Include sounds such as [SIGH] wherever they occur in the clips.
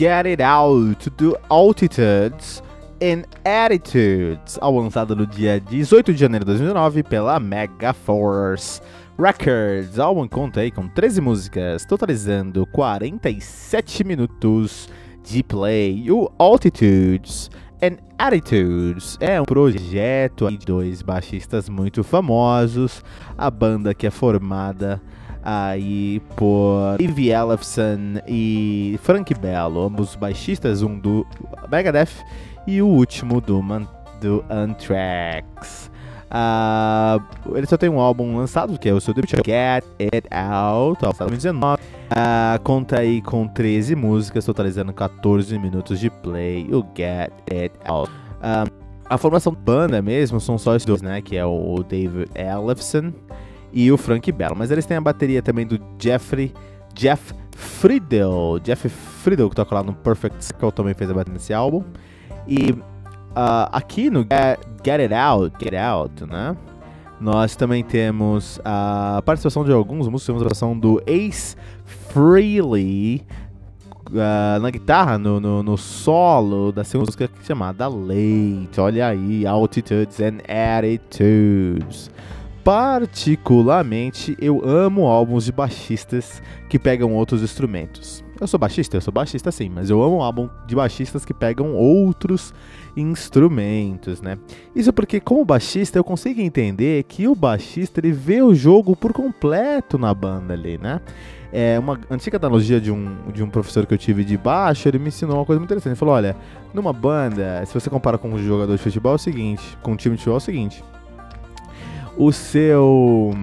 Get It Out do Altitudes and Attitudes, ao lançado no dia 18 de janeiro de 2009 pela Megaforce Records. O álbum conta aí com 13 músicas, totalizando 47 minutos de play. O Altitudes and Attitudes é um projeto de dois baixistas muito famosos, a banda que é formada aí por Dave Ellefson e Frank Bello, ambos baixistas, um do Megadeth e o último do, Man do Anthrax. Uh, ele só tem um álbum lançado, que é o seu debut, Get It Out, lançado em 2019. Uh, conta aí com 13 músicas, totalizando 14 minutos de play, o Get It Out. Uh, a formação banda mesmo são só esses dois, né? Que é o Dave Ellefson e o Frank Bello. Mas eles têm a bateria também do Jeffrey Jeff Friedel. Jeff Friedel, que toca lá no Perfect Circle, também fez a bateria nesse álbum. E uh, aqui no Get, It Out, Get Out, né? Nós também temos a participação de alguns músicos, temos a participação do Ace Frehley uh, na guitarra, no, no, no, solo da segunda música chamada Late. Olha aí, Altitudes and Attitudes. Particularmente, eu amo álbuns de baixistas que pegam outros instrumentos. Eu sou baixista? Eu sou baixista sim, mas eu amo álbum de baixistas que pegam outros instrumentos, né? Isso porque, como baixista, eu consigo entender que o baixista ele vê o jogo por completo na banda ali, né? É uma antiga analogia de um, de um professor que eu tive de baixo, ele me ensinou uma coisa muito interessante. Ele falou: olha, numa banda, se você compara com um jogador de futebol, é o seguinte, com um time de futebol é o seguinte o seu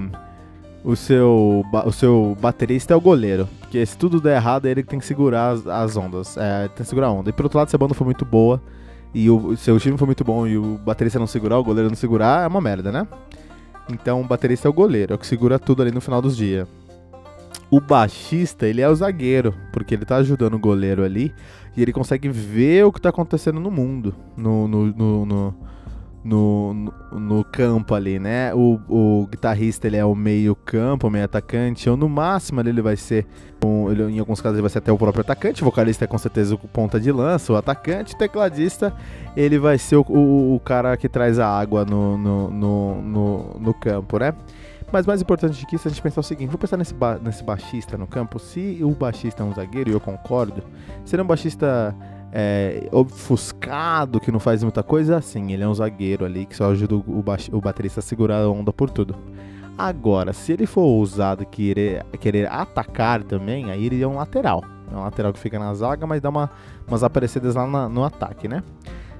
o seu o seu baterista é o goleiro, porque se tudo der errado é ele que tem que segurar as, as ondas, é, tem que segurar a onda. E por outro lado, se a banda for muito boa e o, seu time for muito bom e o baterista não segurar, o goleiro não segurar, é uma merda, né? Então o baterista é o goleiro, é o que segura tudo ali no final dos dias. O baixista, ele é o zagueiro, porque ele tá ajudando o goleiro ali e ele consegue ver o que tá acontecendo no mundo, no, no, no, no no, no, no, campo ali, né? O, o guitarrista ele é o meio campo, o meio atacante, ou no máximo ele vai ser, um, ele, em alguns casos ele vai ser até o próprio atacante, o vocalista é com certeza o ponta de lança, o atacante, o tecladista ele vai ser o, o, o cara que traz a água no, no, no, no, no campo, né? Mas mais importante que isso, a gente pensar o seguinte: vou pensar nesse, ba nesse baixista no campo. Se o baixista é um zagueiro, e eu concordo, se ele é um baixista é, ofuscado, que não faz muita coisa, assim, ele é um zagueiro ali que só ajuda o, o baterista a segurar a onda por tudo. Agora, se ele for ousado querer, querer atacar também, aí ele é um lateral. É um lateral que fica na zaga, mas dá uma, umas aparecidas lá na, no ataque, né?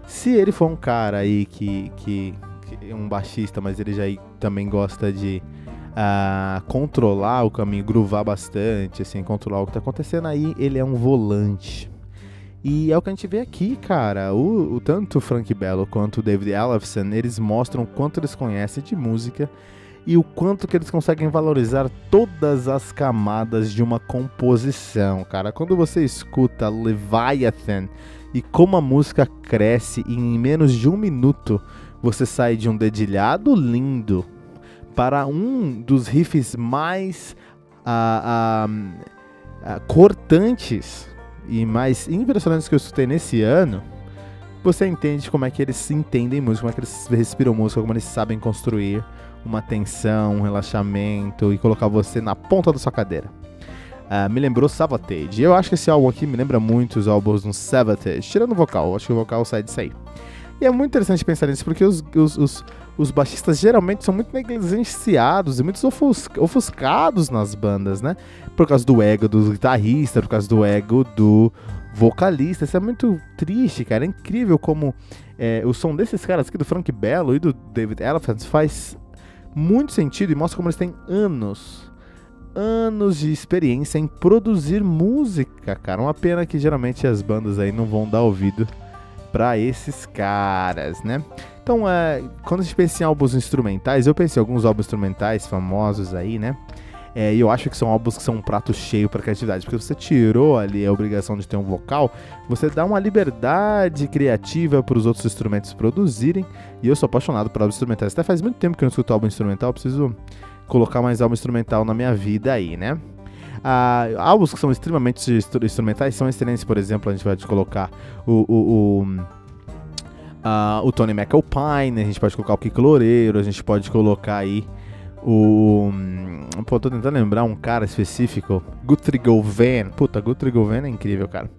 Se ele for um cara aí que, que, que um baixista, mas ele já também gosta de uh, controlar o caminho, groovar bastante, assim, controlar o que tá acontecendo, aí ele é um volante. E é o que a gente vê aqui, cara. O, o tanto o Frank Bello quanto o David Ellefson, eles mostram quanto eles conhecem de música e o quanto que eles conseguem valorizar todas as camadas de uma composição, cara. Quando você escuta Leviathan e como a música cresce em menos de um minuto você sai de um dedilhado lindo para um dos riffs mais uh, uh, uh, cortantes e mais impressionantes que eu escutei nesse ano, você entende como é que eles entendem música, como é que eles respiram música, como eles sabem construir uma tensão, um relaxamento e colocar você na ponta da sua cadeira. Uh, me lembrou Savatage. Eu acho que esse álbum aqui me lembra muito os álbuns do Savatage, tirando o vocal, acho que o vocal sai disso aí. E é muito interessante pensar nisso, porque os, os, os, os baixistas geralmente são muito negligenciados e muito ofuscados nas bandas, né? Por causa do ego do guitarrista, por causa do ego do vocalista. Isso é muito triste, cara. É incrível como é, o som desses caras aqui, do Frank Bello e do David Elephant, faz muito sentido e mostra como eles têm anos, anos de experiência em produzir música, cara. Uma pena que geralmente as bandas aí não vão dar ouvido para esses caras, né? Então, é, quando a gente pensa em álbuns instrumentais, eu pensei em alguns álbuns instrumentais famosos aí, né? É, e eu acho que são álbuns que são um prato cheio para criatividade, porque você tirou ali a obrigação de ter um vocal, você dá uma liberdade criativa para os outros instrumentos produzirem. E eu sou apaixonado por álbuns instrumentais. Até faz muito tempo que eu não escuto álbum instrumental, preciso colocar mais álbum instrumental na minha vida aí, né? Ah, álbuns que são extremamente instrumentais são excelentes, por exemplo, a gente pode colocar o, o, o, uh, o Tony McAlpine, a gente pode colocar o Kiko Loureiro, a gente pode colocar aí o. Pô, tô tentando lembrar um cara específico. Guthrie Govan. Puta, Guthrie Govan é incrível, cara.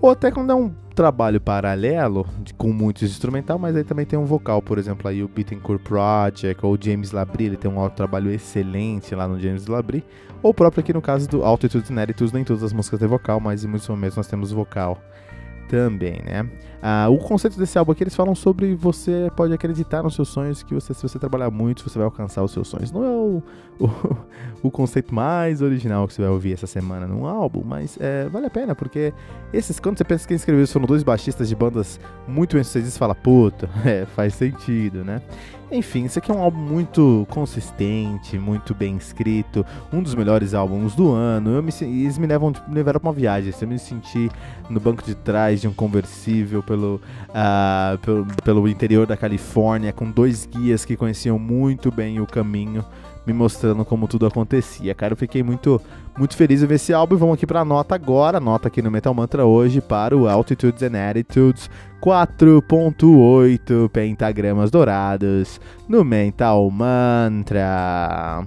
Ou até quando é um trabalho paralelo, de, com muitos instrumental, mas aí também tem um vocal, por exemplo, aí o Bittencourt Project, ou o James Labrie, ele tem um trabalho excelente lá no James Labrie, ou próprio aqui no caso do Altitudes and Attitudes, nem todas as músicas têm vocal, mas em muitos momentos nós temos vocal também, né? Ah, o conceito desse álbum aqui, eles falam sobre você pode acreditar nos seus sonhos, que você, se você trabalhar muito, você vai alcançar os seus sonhos. Não é o, [LAUGHS] o, o conceito mais original que você vai ouvir essa semana num álbum, mas é, vale a pena, porque esses, quando você pensa que quem escreveu isso foram dois baixistas de bandas muito bem-sucedidas, fala, puta, [LAUGHS] é, faz sentido, né? Enfim, esse aqui é um álbum muito consistente, muito bem escrito, um dos melhores álbuns do ano. Eu me, eles me levam me levaram pra uma viagem. Eu me senti no banco de trás de um conversível pelo, uh, pelo, pelo interior da Califórnia, com dois guias que conheciam muito bem o caminho me mostrando como tudo acontecia. Cara, eu fiquei muito, muito feliz em ver esse álbum vamos aqui para a nota agora, nota aqui no Metal Mantra hoje para o Altitudes and Attitudes 4.8 pentagramas dourados no Mental Mantra.